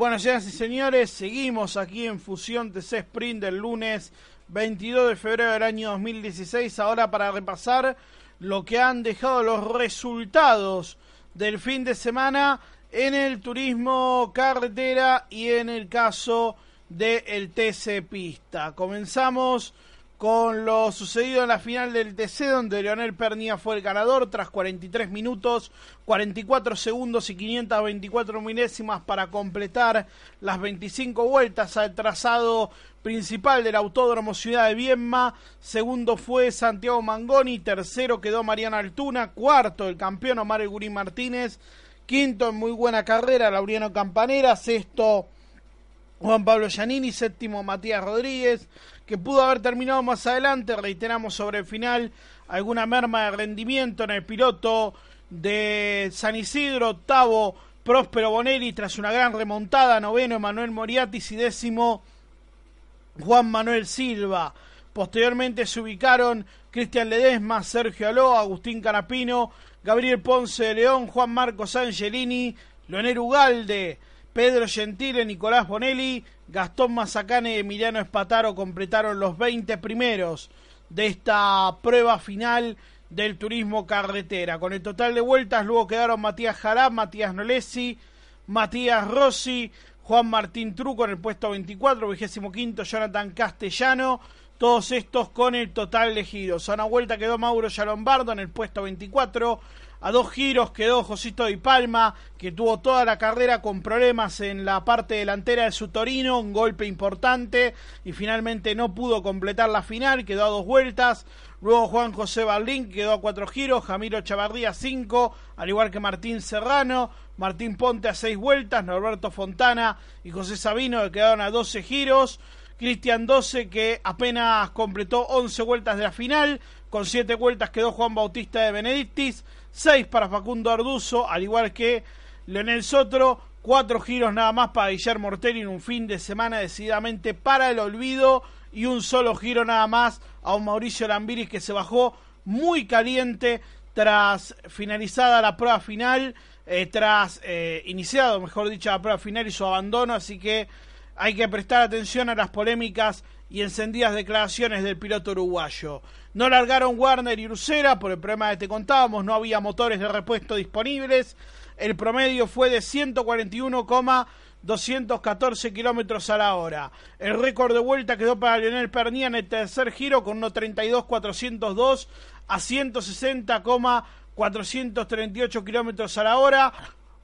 Bueno, señoras y señores, seguimos aquí en Fusión TC Sprint del lunes 22 de febrero del año 2016. Ahora para repasar lo que han dejado los resultados del fin de semana en el turismo carretera y en el caso del TC Pista. Comenzamos con lo sucedido en la final del TC, donde Leonel Pernía fue el ganador tras 43 minutos, 44 segundos y 524 milésimas para completar las 25 vueltas al trazado principal del Autódromo Ciudad de Viedma. Segundo fue Santiago Mangoni, tercero quedó Mariana Altuna, cuarto el campeón Omar Gurí Martínez, quinto en muy buena carrera Laureano Campanera, sexto Juan Pablo Giannini, séptimo Matías Rodríguez, que pudo haber terminado más adelante, reiteramos sobre el final, alguna merma de rendimiento en el piloto de San Isidro, octavo Próspero Bonelli tras una gran remontada, noveno Emanuel Moriatis y décimo Juan Manuel Silva. Posteriormente se ubicaron Cristian Ledesma, Sergio Aló, Agustín Canapino, Gabriel Ponce de León, Juan Marcos Angelini, Leonel Ugalde, Pedro Gentile, Nicolás Bonelli, Gastón Mazacane y Emiliano Espataro completaron los 20 primeros de esta prueba final del turismo carretera. Con el total de vueltas luego quedaron Matías Jará, Matías Nolesi, Matías Rossi, Juan Martín Truco en el puesto 24, vigésimo quinto Jonathan Castellano, todos estos con el total de giros. A una vuelta quedó Mauro Yalombardo en el puesto 24, a dos giros quedó Josito Di Palma, que tuvo toda la carrera con problemas en la parte delantera de su Torino, un golpe importante y finalmente no pudo completar la final, quedó a dos vueltas. Luego Juan José Barlín quedó a cuatro giros, Jamiro Chavardía a cinco, al igual que Martín Serrano, Martín Ponte a seis vueltas, Norberto Fontana y José Sabino que quedaron a doce giros. Cristian 12 que apenas completó 11 vueltas de la final, con 7 vueltas quedó Juan Bautista de Benedictis, 6 para Facundo Arduzo, al igual que Leonel Sotro, 4 giros nada más para Guillermo Ortelli en un fin de semana decididamente para el olvido. Y un solo giro nada más a un Mauricio Lambiris que se bajó muy caliente tras finalizada la prueba final, eh, tras eh, iniciado, mejor dicho, la prueba final y su abandono, así que hay que prestar atención a las polémicas y encendidas declaraciones del piloto uruguayo. No largaron Warner y Lucera por el problema que te contábamos, no había motores de repuesto disponibles. El promedio fue de 141,214 kilómetros a la hora. El récord de vuelta quedó para Lionel Pernía en el tercer giro con 1.32.402 a 160,438 kilómetros a la hora.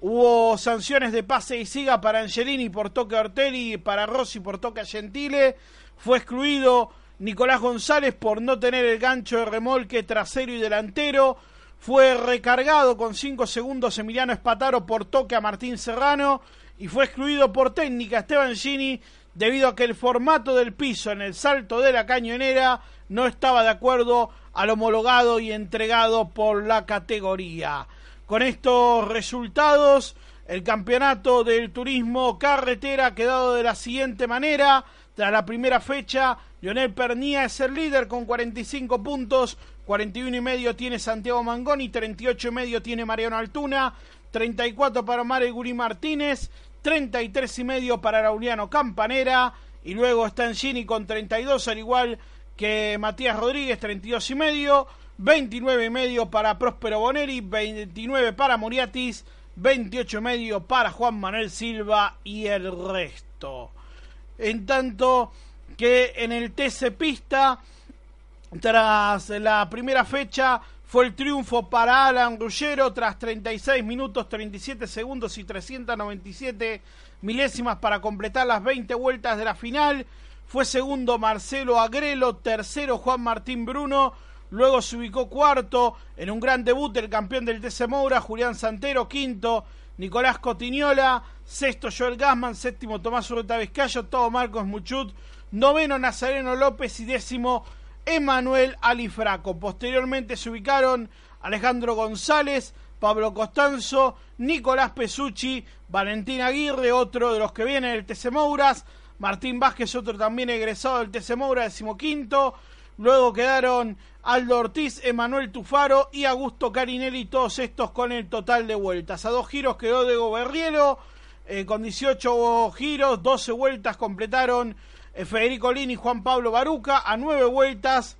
Hubo sanciones de pase y siga para Angelini por toque a Ortelli para Rossi por toque a Gentile. Fue excluido Nicolás González por no tener el gancho de remolque trasero y delantero. Fue recargado con 5 segundos Emiliano Espataro por toque a Martín Serrano. Y fue excluido por técnica Esteban Gini debido a que el formato del piso en el salto de la cañonera no estaba de acuerdo al homologado y entregado por la categoría. Con estos resultados, el campeonato del turismo carretera ha quedado de la siguiente manera. Tras la primera fecha, Lionel Pernía es el líder con 45 puntos, 41 y medio tiene Santiago Mangoni, 38 y medio tiene Mariano Altuna, 34 para Mario Guri Martínez, 33 y medio para Lauliano Campanera y luego está Gini con 32 al igual que Matías Rodríguez, 32 y medio. 29 y medio para Próspero Boneri, 29 para Muriatis, 28 y medio para Juan Manuel Silva y el resto. En tanto que en el TC Pista, tras la primera fecha, fue el triunfo para Alan Ruggero tras 36 minutos, 37 segundos y 397 milésimas para completar las 20 vueltas de la final. Fue segundo Marcelo Agrelo, tercero Juan Martín Bruno, Luego se ubicó cuarto en un gran debut el campeón del TC Moura, Julián Santero, quinto Nicolás Cotiñola, sexto Joel Gasman, séptimo Tomás Urreta Vizcayo, todo Marcos Muchut, noveno Nazareno López y décimo Emanuel Alifraco. Posteriormente se ubicaron Alejandro González, Pablo Costanzo, Nicolás Pesucci, Valentín Aguirre, otro de los que viene del TC Mouras, Martín Vázquez, otro también egresado del TC Moura, decimoquinto. Luego quedaron Aldo Ortiz, Emanuel Tufaro y Augusto Carinelli, todos estos con el total de vueltas. A dos giros quedó Diego Berriero, eh, con 18 giros, 12 vueltas completaron eh, Federico Lini y Juan Pablo Baruca. A nueve vueltas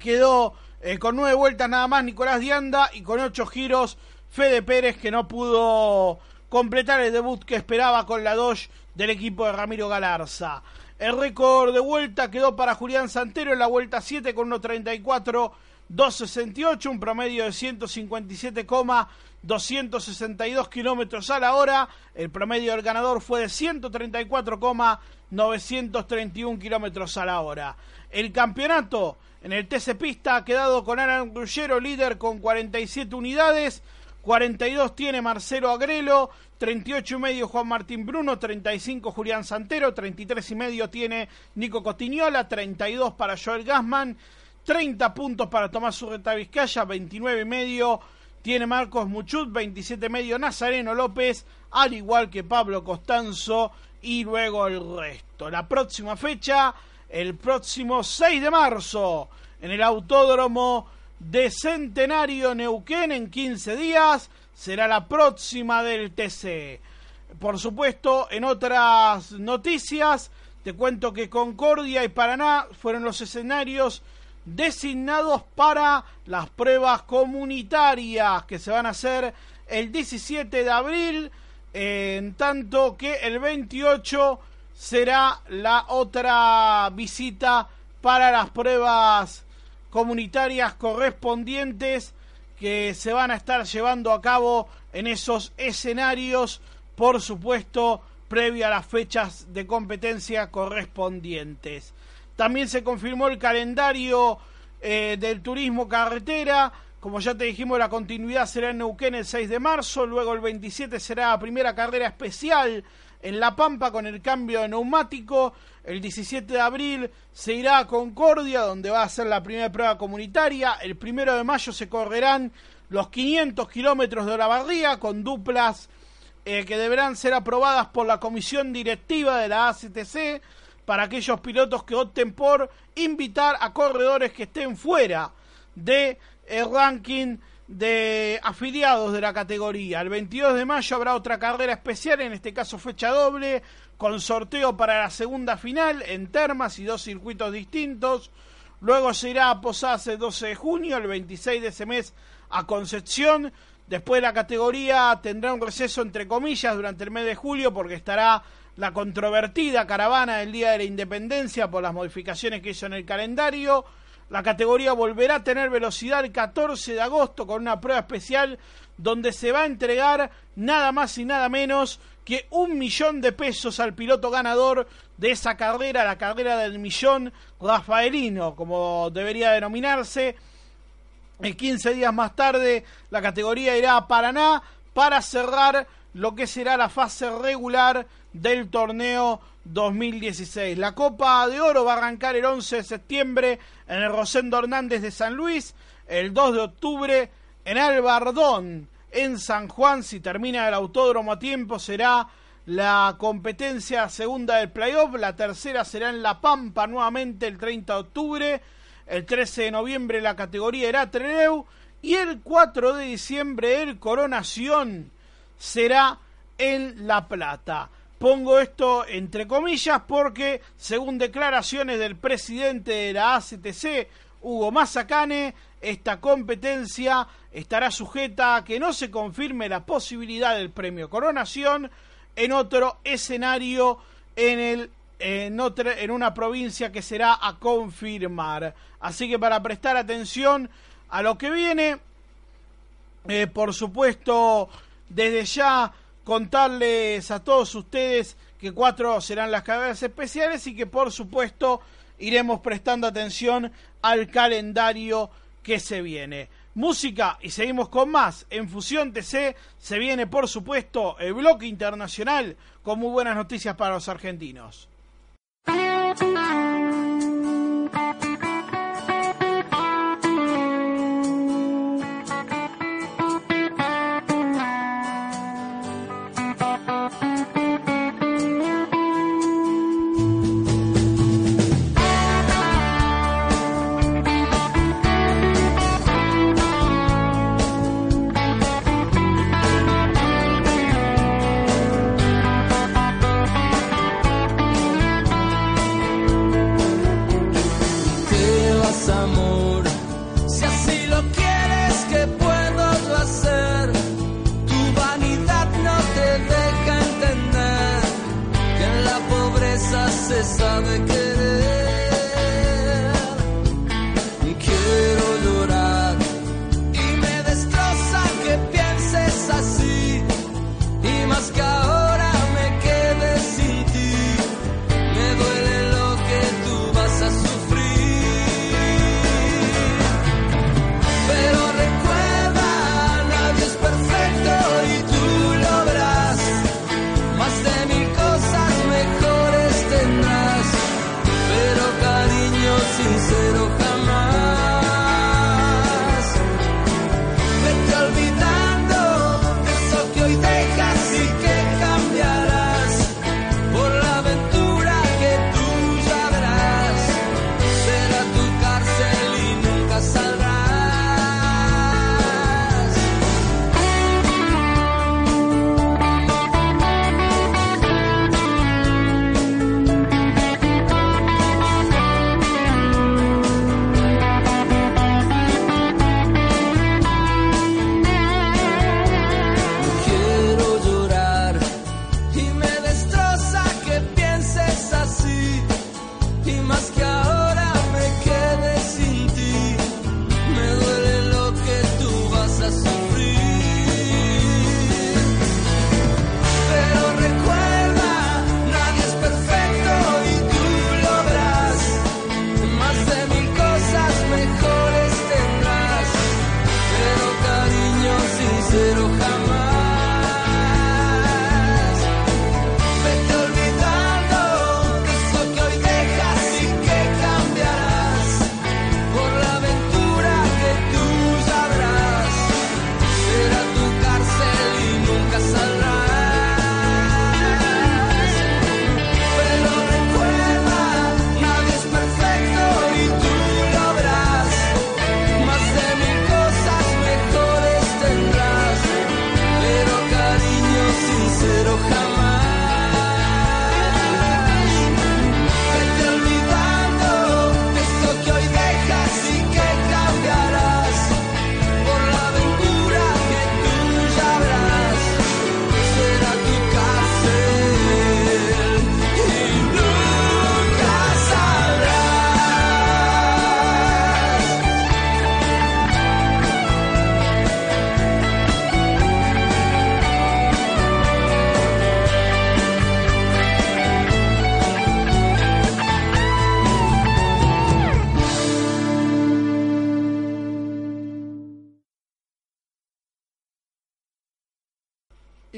quedó eh, con nueve vueltas nada más Nicolás Dianda y con ocho giros Fede Pérez que no pudo completar el debut que esperaba con la Dodge del equipo de Ramiro Galarza. El récord de vuelta quedó para Julián Santero en la vuelta 7 con 1.34. 268, un promedio de 157,262 kilómetros a la hora. El promedio del ganador fue de 134,931 kilómetros a la hora. El campeonato en el TC Pista ha quedado con Alan Grullero, líder con 47 unidades. 42 tiene Marcelo Agrelo, 38 y medio Juan Martín Bruno, 35 Julián Santero, 33 y medio tiene Nico Cotiñola, 32 para Joel Gasman, 30 puntos para Tomás Urreta Vizcaya, 29 y medio tiene Marcos Muchut, 27 y medio Nazareno López, al igual que Pablo Costanzo y luego el resto. La próxima fecha, el próximo 6 de marzo, en el Autódromo de Centenario Neuquén en 15 días. Será la próxima del TC. Por supuesto, en otras noticias, te cuento que Concordia y Paraná fueron los escenarios designados para las pruebas comunitarias que se van a hacer el 17 de abril, en tanto que el 28 será la otra visita para las pruebas comunitarias correspondientes que se van a estar llevando a cabo en esos escenarios, por supuesto, previo a las fechas de competencia correspondientes. También se confirmó el calendario eh, del turismo carretera. Como ya te dijimos, la continuidad será en Neuquén el 6 de marzo, luego el 27 será la primera carrera especial en La Pampa con el cambio de neumático. El 17 de abril se irá a Concordia, donde va a ser la primera prueba comunitaria. El primero de mayo se correrán los 500 kilómetros de Olavarría con duplas eh, que deberán ser aprobadas por la comisión directiva de la ACTC para aquellos pilotos que opten por invitar a corredores que estén fuera de ranking de afiliados de la categoría. El 22 de mayo habrá otra carrera especial, en este caso fecha doble, con sorteo para la segunda final en Termas y dos circuitos distintos. Luego se irá a Posadas el 12 de junio, el 26 de ese mes a Concepción. Después la categoría tendrá un receso entre comillas durante el mes de julio porque estará la controvertida caravana del Día de la Independencia por las modificaciones que hizo en el calendario. La categoría volverá a tener velocidad el 14 de agosto con una prueba especial donde se va a entregar nada más y nada menos que un millón de pesos al piloto ganador de esa carrera, la carrera del millón rafaelino, como debería denominarse. Y 15 días más tarde la categoría irá a Paraná para cerrar lo que será la fase regular del torneo 2016. La Copa de Oro va a arrancar el 11 de septiembre en el Rosendo Hernández de San Luis, el 2 de octubre en Albardón, en San Juan. Si termina el autódromo a tiempo, será la competencia segunda del playoff. La tercera será en La Pampa nuevamente el 30 de octubre. El 13 de noviembre la categoría era Treleu. Y el 4 de diciembre el Coronación será en La Plata. Pongo esto entre comillas porque, según declaraciones del presidente de la ACTC, Hugo Mazacane, esta competencia estará sujeta a que no se confirme la posibilidad del premio Coronación en otro escenario en, el, en, otra, en una provincia que será a confirmar. Así que para prestar atención a lo que viene, eh, por supuesto, desde ya contarles a todos ustedes que cuatro serán las carreras especiales y que por supuesto iremos prestando atención al calendario que se viene. música y seguimos con más. En Fusión TC se viene, por supuesto, el bloque internacional con muy buenas noticias para los argentinos. this other good.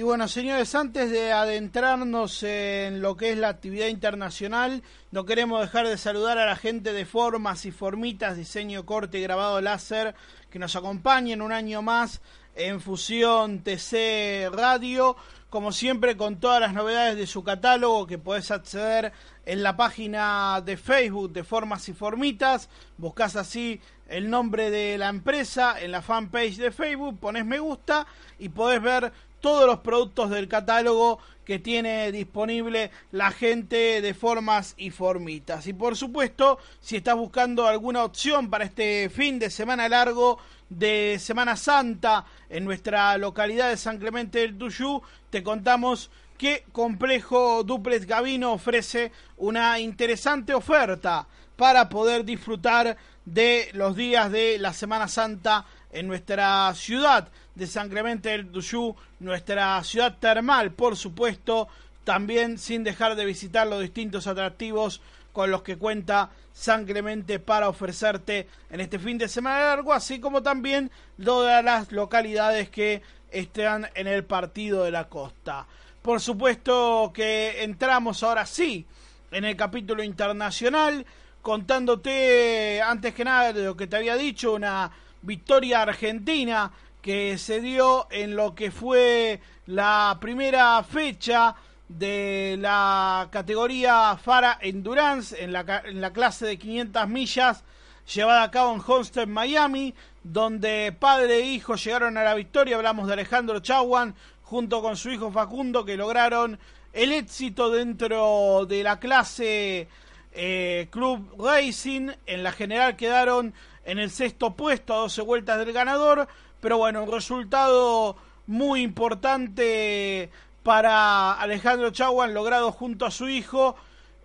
Bueno, señores, antes de adentrarnos en lo que es la actividad internacional, no queremos dejar de saludar a la gente de Formas y Formitas, diseño corte y grabado láser, que nos acompañen un año más en Fusión TC Radio, como siempre con todas las novedades de su catálogo que podés acceder en la página de Facebook de Formas y Formitas, buscas así el nombre de la empresa en la fanpage de Facebook, pones me gusta y podés ver todos los productos del catálogo que tiene disponible la gente de formas y formitas. Y por supuesto, si estás buscando alguna opción para este fin de semana largo de Semana Santa en nuestra localidad de San Clemente del Tuyú, te contamos que Complejo Duplex Gavino ofrece una interesante oferta para poder disfrutar de los días de la Semana Santa en nuestra ciudad de San Clemente del Tuyú, nuestra ciudad termal, por supuesto, también sin dejar de visitar los distintos atractivos con los que cuenta San Clemente para ofrecerte en este fin de semana largo, así como también todas las localidades que están en el partido de la costa. Por supuesto que entramos ahora sí en el capítulo internacional, contándote antes que nada de lo que te había dicho, una victoria argentina que se dio en lo que fue la primera fecha de la categoría Fara Endurance en la, en la clase de 500 millas llevada a cabo en Homestead, Miami, donde padre e hijo llegaron a la victoria. Hablamos de Alejandro Chaguan junto con su hijo Facundo que lograron el éxito dentro de la clase eh, Club Racing. En la general quedaron en el sexto puesto a 12 vueltas del ganador. Pero bueno, un resultado muy importante para Alejandro Chaguan logrado junto a su hijo,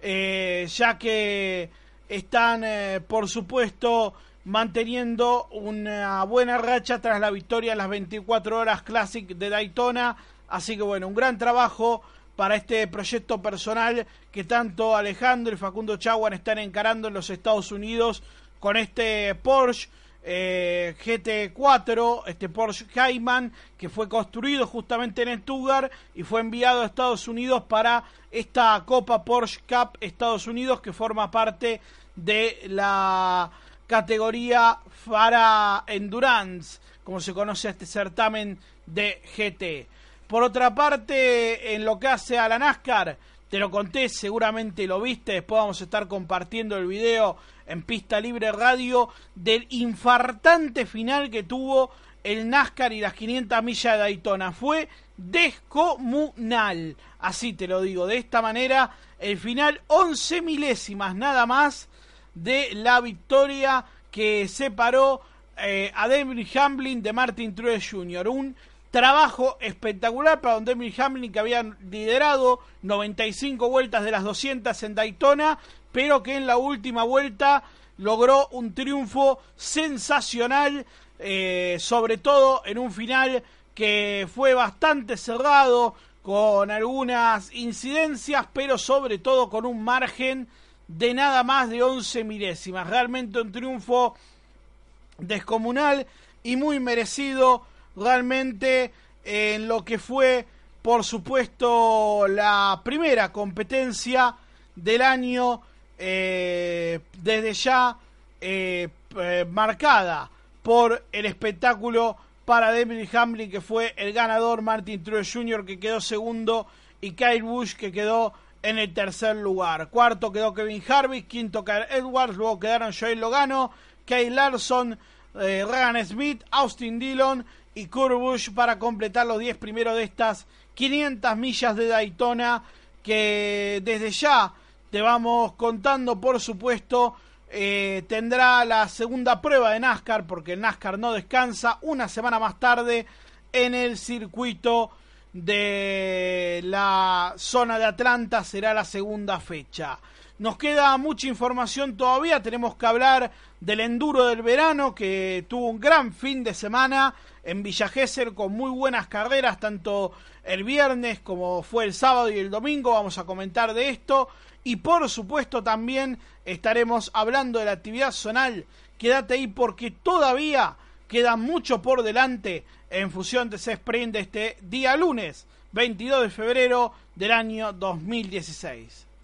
eh, ya que están, eh, por supuesto, manteniendo una buena racha tras la victoria en las 24 horas Classic de Daytona. Así que bueno, un gran trabajo para este proyecto personal que tanto Alejandro y Facundo Chaguan están encarando en los Estados Unidos con este Porsche eh, GT4, este Porsche Cayman, que fue construido justamente en Stuttgart y fue enviado a Estados Unidos para esta Copa Porsche Cup Estados Unidos que forma parte de la categoría Fara Endurance, como se conoce a este certamen de GT. Por otra parte, en lo que hace a la NASCAR, te lo conté, seguramente lo viste, después vamos a estar compartiendo el video en Pista Libre Radio del infartante final que tuvo el NASCAR y las 500 millas de Daytona. Fue descomunal, así te lo digo, de esta manera, el final 11 milésimas nada más de la victoria que separó eh, a David Hamlin de Martin Truex Jr. Un trabajo espectacular para Don David Hamlin que había liderado 95 vueltas de las 200 en Daytona, pero que en la última vuelta logró un triunfo sensacional, eh, sobre todo en un final que fue bastante cerrado, con algunas incidencias, pero sobre todo con un margen de nada más de 11 milésimas. Realmente un triunfo descomunal y muy merecido realmente en lo que fue, por supuesto, la primera competencia del año eh, desde ya eh, eh, marcada por el espectáculo para David Hamlin que fue el ganador, Martin Truex Jr. que quedó segundo y Kyle Busch que quedó en el tercer lugar. Cuarto quedó Kevin Harvick, quinto Kyle Edwards, luego quedaron Joel Logano, Kyle Larson, Regan Smith, Austin Dillon y Kurt para completar los 10 primeros de estas 500 millas de Daytona que desde ya te vamos contando, por supuesto, eh, tendrá la segunda prueba de NASCAR porque el NASCAR no descansa una semana más tarde en el circuito de la zona de Atlanta será la segunda fecha. Nos queda mucha información todavía, tenemos que hablar del enduro del verano que tuvo un gran fin de semana en Villa Gesell con muy buenas carreras tanto el viernes como fue el sábado y el domingo, vamos a comentar de esto y por supuesto también estaremos hablando de la actividad zonal. Quédate ahí porque todavía queda mucho por delante en Fusión de Sprint este día lunes 22 de febrero del año 2016.